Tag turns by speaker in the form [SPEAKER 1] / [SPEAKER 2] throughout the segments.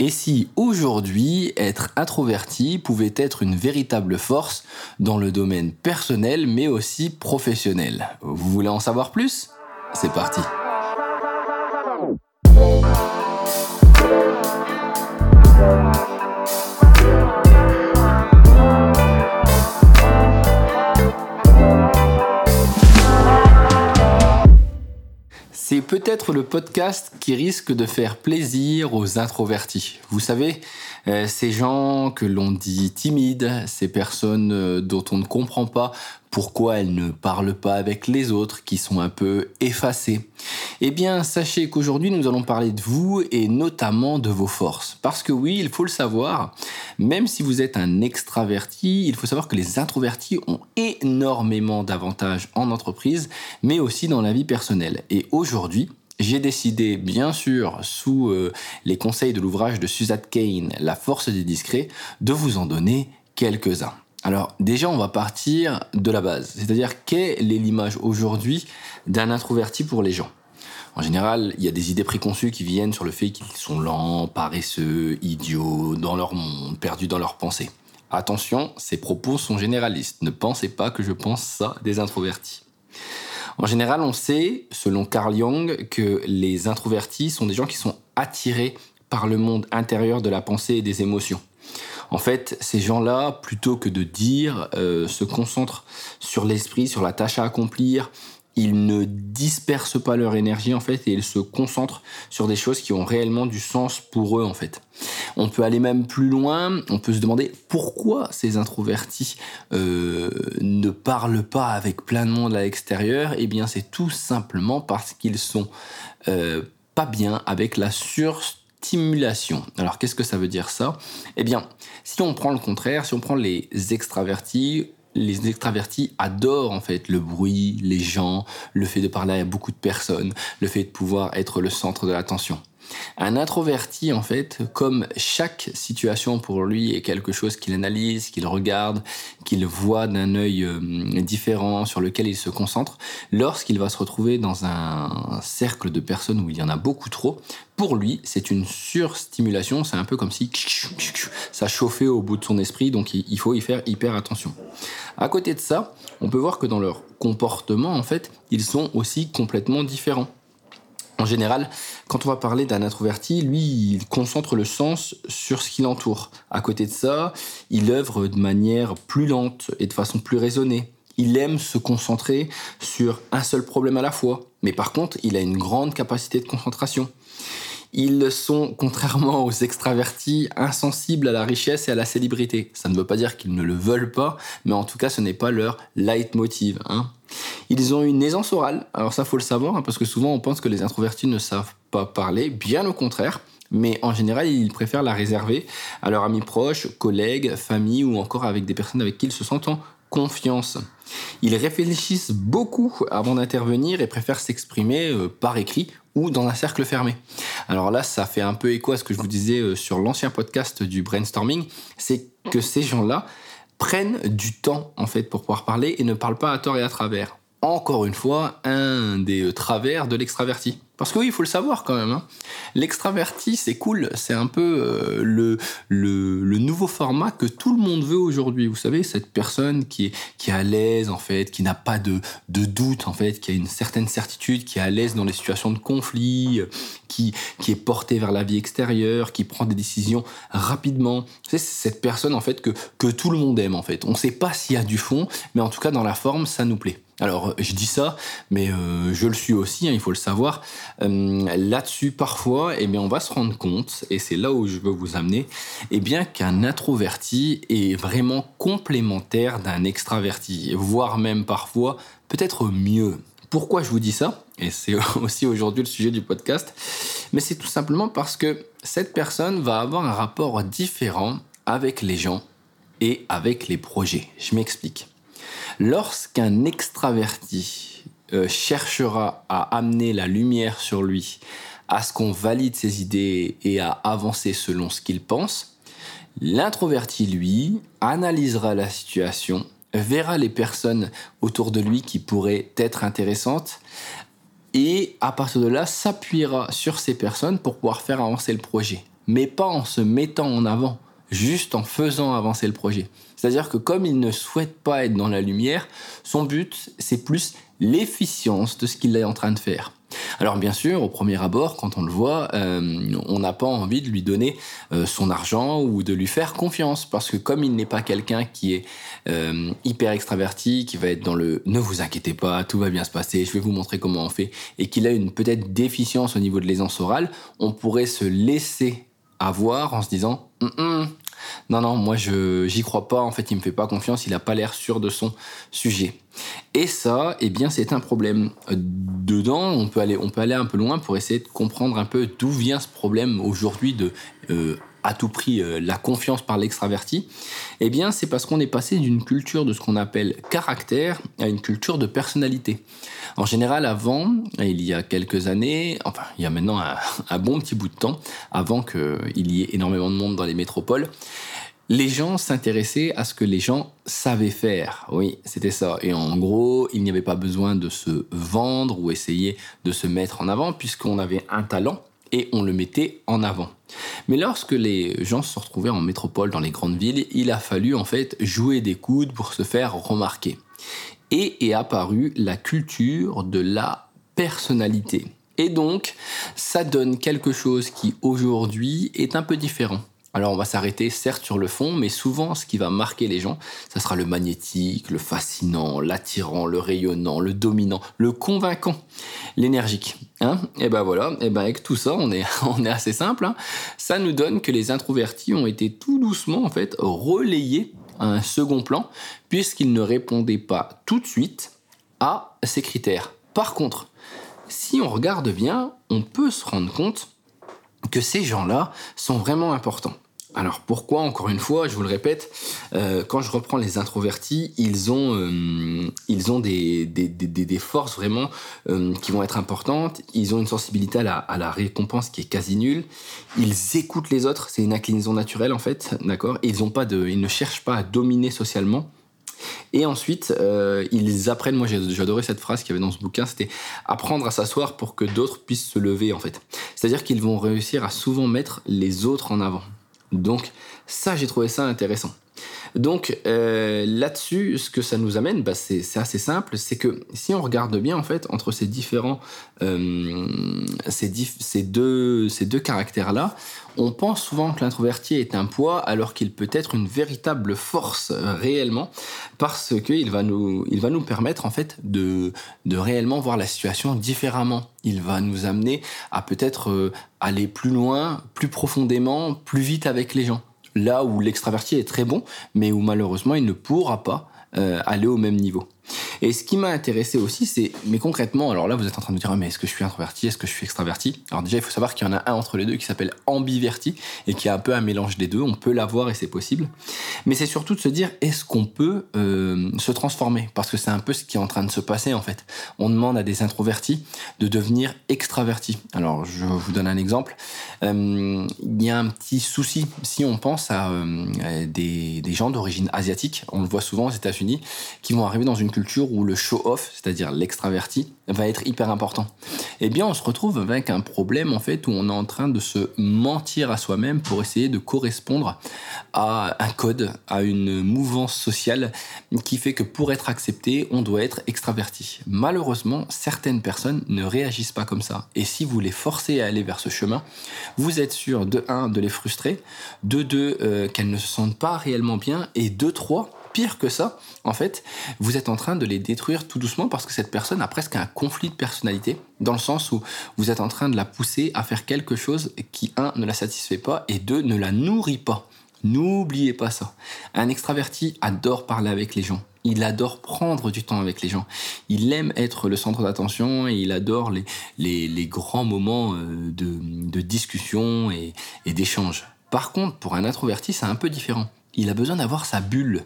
[SPEAKER 1] Et si aujourd'hui, être introverti pouvait être une véritable force dans le domaine personnel mais aussi professionnel? Vous voulez en savoir plus? C'est parti peut-être le podcast qui risque de faire plaisir aux introvertis. Vous savez, euh, ces gens que l'on dit timides, ces personnes euh, dont on ne comprend pas pourquoi elles ne parlent pas avec les autres, qui sont un peu effacées. Eh bien, sachez qu'aujourd'hui, nous allons parler de vous et notamment de vos forces. Parce que oui, il faut le savoir, même si vous êtes un extraverti, il faut savoir que les introvertis ont énormément d'avantages en entreprise, mais aussi dans la vie personnelle. Et aujourd'hui, j'ai décidé, bien sûr, sous euh, les conseils de l'ouvrage de Suzanne Kane, La force des discrets, de vous en donner quelques-uns. Alors déjà, on va partir de la base, c'est-à-dire quelle est l'image aujourd'hui d'un introverti pour les gens? En général, il y a des idées préconçues qui viennent sur le fait qu'ils sont lents, paresseux, idiots, dans leur monde, perdus dans leurs pensées. Attention, ces propos sont généralistes. Ne pensez pas que je pense ça des introvertis. En général, on sait, selon Carl Jung, que les introvertis sont des gens qui sont attirés par le monde intérieur de la pensée et des émotions. En fait, ces gens-là, plutôt que de dire, euh, se concentrent sur l'esprit, sur la tâche à accomplir, ils ne dispersent pas leur énergie en fait et ils se concentrent sur des choses qui ont réellement du sens pour eux en fait. On peut aller même plus loin, on peut se demander pourquoi ces introvertis euh, ne parlent pas avec plein de monde à l'extérieur. Eh bien c'est tout simplement parce qu'ils sont euh, pas bien avec la surstimulation. Alors qu'est-ce que ça veut dire ça? Eh bien, si on prend le contraire, si on prend les extravertis, les extravertis adorent en fait le bruit, les gens, le fait de parler à beaucoup de personnes, le fait de pouvoir être le centre de l'attention. Un introverti, en fait, comme chaque situation pour lui est quelque chose qu'il analyse, qu'il regarde, qu'il voit d'un œil euh, différent, sur lequel il se concentre, lorsqu'il va se retrouver dans un cercle de personnes où il y en a beaucoup trop, pour lui, c'est une surstimulation, c'est un peu comme si ça chauffait au bout de son esprit, donc il faut y faire hyper attention. À côté de ça, on peut voir que dans leur comportement, en fait, ils sont aussi complètement différents. En général, quand on va parler d'un introverti, lui, il concentre le sens sur ce qui l'entoure. À côté de ça, il œuvre de manière plus lente et de façon plus raisonnée. Il aime se concentrer sur un seul problème à la fois. Mais par contre, il a une grande capacité de concentration. Ils sont, contrairement aux extravertis, insensibles à la richesse et à la célébrité. Ça ne veut pas dire qu'ils ne le veulent pas, mais en tout cas, ce n'est pas leur leitmotiv. Hein. Ils ont une aisance orale. Alors ça, faut le savoir, hein, parce que souvent on pense que les introvertis ne savent pas parler. Bien au contraire. Mais en général, ils préfèrent la réserver à leurs amis proches, collègues, famille ou encore avec des personnes avec qui ils se sentent en confiance. Ils réfléchissent beaucoup avant d'intervenir et préfèrent s'exprimer euh, par écrit ou dans un cercle fermé. Alors là, ça fait un peu écho à ce que je vous disais euh, sur l'ancien podcast du brainstorming, c'est que ces gens-là prennent du temps en fait pour pouvoir parler et ne parlent pas à tort et à travers. Encore une fois, un des euh, travers de l'extraverti. Parce que oui, il faut le savoir quand même. Hein. L'extraverti, c'est cool. C'est un peu euh, le, le, nouveau format que tout le monde veut aujourd'hui. Vous savez, cette personne qui est, qui est à l'aise, en fait, qui n'a pas de, de doute, en fait, qui a une certaine certitude, qui est à l'aise dans les situations de conflit, qui, qui est portée vers la vie extérieure, qui prend des décisions rapidement. C'est cette personne, en fait, que, que tout le monde aime, en fait. On ne sait pas s'il y a du fond, mais en tout cas, dans la forme, ça nous plaît. Alors, je dis ça, mais euh, je le suis aussi, hein, il faut le savoir. Euh, là-dessus, parfois, eh bien, on va se rendre compte, et c'est là où je veux vous amener, eh bien, qu'un introverti est vraiment complémentaire d'un extraverti, voire même parfois peut-être mieux. Pourquoi je vous dis ça? Et c'est aussi aujourd'hui le sujet du podcast. Mais c'est tout simplement parce que cette personne va avoir un rapport différent avec les gens et avec les projets. Je m'explique. Lorsqu'un extraverti euh, cherchera à amener la lumière sur lui, à ce qu'on valide ses idées et à avancer selon ce qu'il pense, l'introverti, lui, analysera la situation, verra les personnes autour de lui qui pourraient être intéressantes, et à partir de là, s'appuiera sur ces personnes pour pouvoir faire avancer le projet. mais pas en se mettant en avant, juste en faisant avancer le projet. C'est-à-dire que comme il ne souhaite pas être dans la lumière, son but, c'est plus l'efficience de ce qu'il est en train de faire. Alors bien sûr, au premier abord, quand on le voit, euh, on n'a pas envie de lui donner euh, son argent ou de lui faire confiance, parce que comme il n'est pas quelqu'un qui est euh, hyper extraverti, qui va être dans le ne vous inquiétez pas, tout va bien se passer, je vais vous montrer comment on fait, et qu'il a une peut-être déficience au niveau de l'aisance orale, on pourrait se laisser avoir en se disant hum, hum, non, non, moi je j'y crois pas. En fait, il me fait pas confiance. Il a pas l'air sûr de son sujet. Et ça, eh bien, c'est un problème. Dedans, on peut aller, on peut aller un peu loin pour essayer de comprendre un peu d'où vient ce problème aujourd'hui de euh, à tout prix euh, la confiance par l'extraverti, eh bien c'est parce qu'on est passé d'une culture de ce qu'on appelle caractère à une culture de personnalité. En général, avant, il y a quelques années, enfin il y a maintenant un, bon petit bout de temps, avant qu'il y ait énormément de monde dans les métropoles, les gens s'intéressaient à ce que les gens savaient faire. Oui, c'était ça. Et en gros, il n'y avait pas besoin de se vendre ou essayer de se mettre en avant puisqu'on avait un talent et on le mettait en avant. Mais lorsque les gens se retrouvés en métropole, dans les grandes villes, il a fallu en fait jouer des coudes pour se faire remarquer. Et est apparue la culture de la personnalité. Et donc, ça donne quelque chose qui aujourd'hui est un peu différent. Alors on va s'arrêter certes sur le fond, mais souvent ce qui va marquer les gens, ça sera le magnétique, le fascinant, l'attirant, le rayonnant, le dominant, le convaincant, l'énergique. Hein et ben voilà, et ben avec tout ça, on est, on est assez simple. Hein. ça nous donne que les introvertis ont été tout doucement en fait relayés à un second plan, puisqu'ils ne répondaient pas tout de suite à ces critères. Par contre, si on regarde bien, on peut se rendre compte que ces gens-là sont vraiment importants. Alors pourquoi Encore une fois, je vous le répète, euh, quand je reprends les introvertis, ils ont, euh, ils ont des, des, des, forces vraiment euh, qui vont être importantes. Ils ont une sensibilité à la, récompense qui est quasi nulle. Ils écoutent les autres, c'est une inclinaison naturelle en fait, d'accord? Ils pas de, ils ne cherchent pas à dominer socialement. Et ensuite, euh, ils apprennent, moi j'adorais cette phrase qu'il y avait dans ce bouquin, c'était apprendre à s'asseoir pour que d'autres puissent se lever en fait. C'est-à-dire qu'ils vont réussir à souvent mettre les autres en avant. Donc ça, j'ai trouvé ça intéressant. Donc euh, là-dessus, ce que ça nous amène, bah, c'est assez simple, c'est que si on regarde bien en fait entre ces différents, euh, ces, deux, ces deux caractères-là, on pense souvent que l'introverti est un poids alors qu'il peut être une véritable force euh, réellement parce qu'il va nous, il va nous permettre en fait de réellement voir la situation différemment. Il va nous amener à peut-être aller plus loin, plus profondément, plus vite avec les gens là où l'extraverti est très bon, mais où malheureusement il ne pourra pas euh, aller au même niveau. Et ce qui m'a intéressé aussi, c'est, mais concrètement, alors là, vous êtes en train de me dire, ah, mais est-ce que je suis introverti, est-ce que je suis extraverti? Alors déjà, il faut savoir qu'il y en a un entre les deux qui s'appelle ambiverti et qui a un peu un mélange des deux. On peut l'avoir et c'est possible. Mais c'est surtout de se dire, est-ce qu'on peut euh, se transformer? Parce que c'est un peu ce qui est en train de se passer en fait. On demande à des introvertis de devenir extravertis. Alors, je vous donne un exemple. Euh, il y a un petit souci si on pense à euh, des, gens d'origine asiatique. On le voit souvent aux États-Unis qui vont arriver dans une où le show-off, c'est-à-dire l'extraverti, va être hyper important. Eh bien, on se retrouve avec un problème en fait où on est en train de se mentir à soi-même pour essayer de correspondre à un code, à une mouvance sociale qui fait que pour être accepté, on doit être extraverti. Malheureusement, certaines personnes ne réagissent pas comme ça. Et si vous les forcez à aller vers ce chemin, vous êtes sûr de 1 de les frustrer, de 2 euh, qu'elles ne se sentent pas réellement bien et de 3 pire que ça, en fait, vous êtes en train de les détruire tout doucement parce que cette personne a presque un conflit de personnalité, dans le sens où vous êtes en train de la pousser à faire quelque chose qui, un, ne la satisfait pas, et deux, ne la nourrit pas. N'oubliez pas ça. Un extraverti adore parler avec les gens. Il adore prendre du temps avec les gens. Il aime être le centre d'attention et il adore les, les, grands moments euh, de, de discussion et, et d'échange. Par contre, pour un introverti, c'est un peu différent il a besoin d'avoir sa bulle.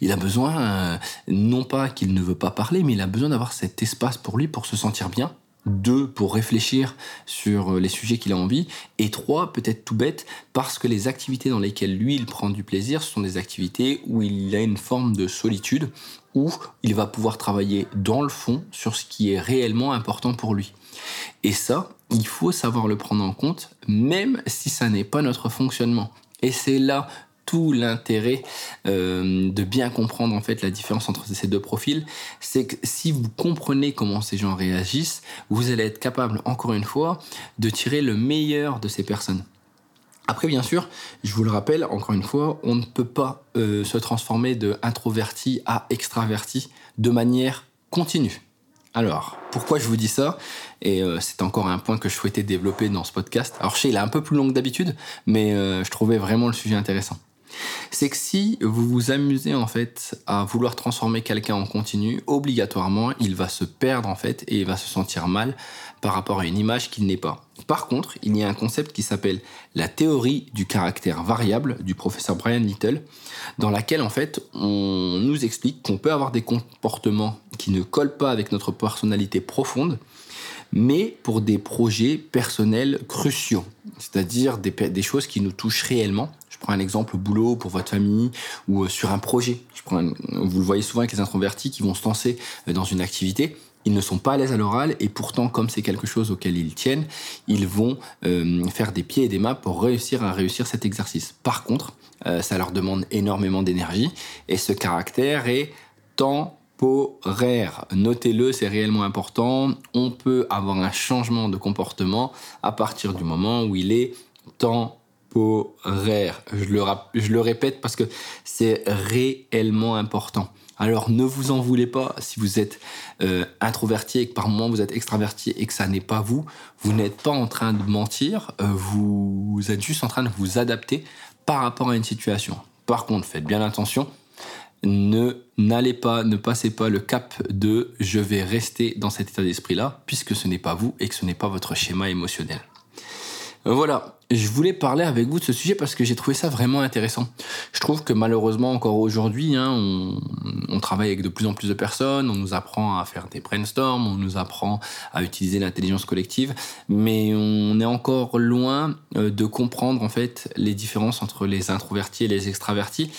[SPEAKER 1] Il a besoin, euh, non pas qu'il ne veut pas parler, mais il a besoin d'avoir cet espace pour lui pour se sentir bien deux, pour réfléchir sur les sujets qu'il a envie, et trois, peut-être tout bête, parce que les activités dans lesquelles lui, il prend du plaisir, sont des activités où il a une forme de solitude, où il va pouvoir travailler dans le fond sur ce qui est réellement important pour lui. Et ça, il faut savoir le prendre en compte, même si ça n'est pas notre fonctionnement. Et c'est là tout l'intérêt euh, de bien comprendre en fait la différence entre ces deux profils, c'est que si vous comprenez comment ces gens réagissent, vous allez être capable, encore une fois, de tirer le meilleur de ces personnes. Après, bien sûr, je vous le rappelle, encore une fois, on ne peut pas euh, se transformer de introverti à extraverti de manière continue. Alors, pourquoi je vous dis ça? Et euh, c'est encore un point que je souhaitais développer dans ce podcast. Alors, je sais, il est un peu plus long que d'habitude, mais je trouvais vraiment le sujet intéressant c'est que si vous vous amusez en fait à vouloir transformer quelqu'un en continu, obligatoirement, il va se perdre en fait et il va se sentir mal par rapport à une image qu'il n'est pas. Par contre, il y a un concept qui s'appelle la théorie du caractère variable du professeur Brian Little, dans laquelle en fait on nous explique qu'on peut avoir des comportements qui ne collent pas avec notre personnalité profonde, mais pour des projets personnels cruciaux, c'est-à-dire des, des, choses qui nous touchent réellement prends un exemple boulot, pour votre famille, ou euh, sur un projet. Je vous le voyez souvent avec les introvertis qui vont se lancer euh, dans une activité. Ils ne sont pas à l'aise à l'oral et pourtant, comme c'est quelque chose auquel ils tiennent, ils vont euh, faire des pieds et des mains pour réussir à réussir cet exercice. Par contre, ça leur demande énormément d'énergie et ce caractère est temporaire. Notez-le, c'est réellement important. On peut avoir un changement de comportement à partir du moment où il est temporaire je le, je le répète parce que c'est réellement important. Alors ne vous en voulez pas si vous êtes euh, introverti et que par moment vous êtes extraverti et que ça n'est pas vous. Vous n'êtes pas en train de mentir, euh, vous êtes juste en train de vous adapter par rapport à une situation. Par contre, faites bien attention, ne n'allez pas, ne passez pas le cap de je vais rester dans cet état d'esprit là, puisque ce n'est pas vous et que ce n'est pas votre schéma émotionnel. Voilà, je voulais parler avec vous de ce sujet parce que j'ai trouvé ça vraiment intéressant. Je trouve que malheureusement encore aujourd'hui, hein, on, travaille avec de plus en plus de personnes, on nous apprend à faire des brainstorms, on nous apprend à utiliser l'intelligence collective, mais on est encore loin euh, de comprendre en fait les différences entre les introvertis et les extravertis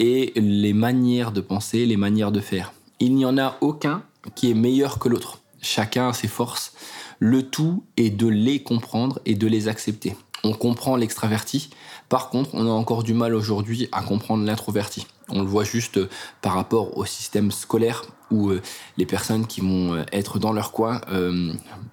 [SPEAKER 1] et les manières de penser, les manières de faire. Il n'y en a aucun qui est meilleur que l'autre. Chacun a ses forces le tout est de les comprendre et de les accepter. On comprend l'extraverti, par contre, on a encore du mal aujourd'hui à comprendre l'introverti. On le voit juste euh, par rapport au système scolaire où euh, les personnes qui vont euh, être dans leur coin,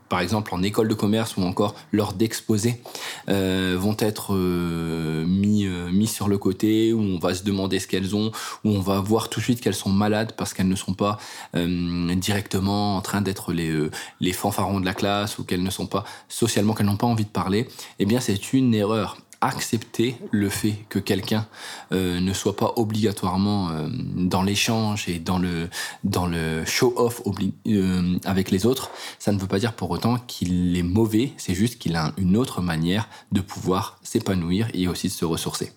[SPEAKER 1] par exemple en école de commerce ou encore lors d'exposés, vont être mis, sur le côté, où on va se demander ce qu'elles ont, où on va voir tout de suite qu'elles sont malades parce qu'elles ne sont pas directement en train d'être les, les fanfarons de la classe ou qu'elles ne sont pas socialement, qu'elles n'ont pas envie de parler. Eh bien, c'est une erreur accepter le fait que quelqu'un euh, ne soit pas obligatoirement euh, dans l'échange et dans le, dans le show-off euh, avec les autres, ça ne veut pas dire pour autant qu'il est mauvais, c'est juste qu'il a une autre manière de pouvoir s'épanouir et aussi de se ressourcer.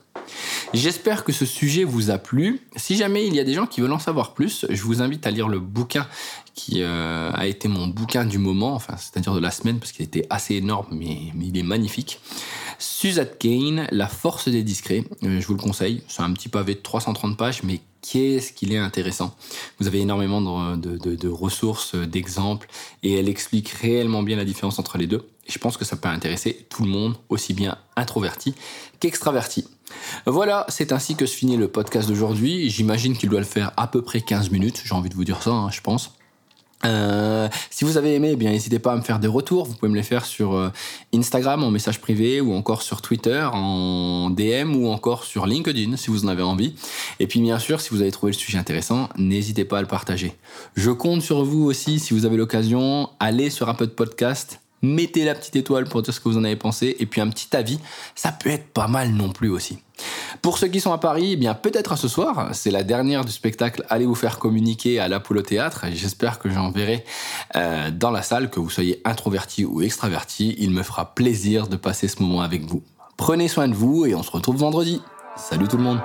[SPEAKER 1] J'espère que ce sujet vous a plu. Si jamais il y a des gens qui veulent en savoir plus, je vous invite à lire le bouquin qui a été mon bouquin du moment, enfin c'est-à-dire de la semaine parce qu'il était assez énorme mais, mais il est magnifique. Suzanne Kane, La force des discrets, euh, je vous le conseille, c'est un petit pavé de 330 pages, mais qu'est-ce qu'il est intéressant. Vous avez énormément de, ressources, d'exemples, et elle explique réellement bien la différence entre les deux. Je pense que ça peut intéresser tout le monde, aussi bien introverti qu'extraverti. Voilà, c'est ainsi que se finit le podcast d'aujourd'hui. J'imagine qu'il doit le faire à peu près 15 minutes, j'ai envie de vous dire ça, hein, je pense. Euh, si vous avez aimé, eh bien n'hésitez pas à me faire des retours. Vous pouvez me les faire sur euh, Instagram en message privé ou encore sur Twitter en DM ou encore sur LinkedIn si vous en avez envie. Et puis bien sûr, si vous avez trouvé le sujet intéressant, n'hésitez pas à le partager. Je compte sur vous aussi si vous avez l'occasion, allez sur un peu de podcast, mettez la petite étoile pour dire ce que vous en avez pensé et puis un petit avis, ça peut être pas mal non plus aussi. Pour ceux qui sont à Paris, eh bien peut-être ce soir, c'est la dernière du spectacle Allez vous faire communiquer à l'Apollo Théâtre. J'espère que j'en verrai euh, dans la salle, que vous soyez introverti ou extraverti. Il me fera plaisir de passer ce moment avec vous. Prenez soin de vous et on se retrouve vendredi. Salut tout le monde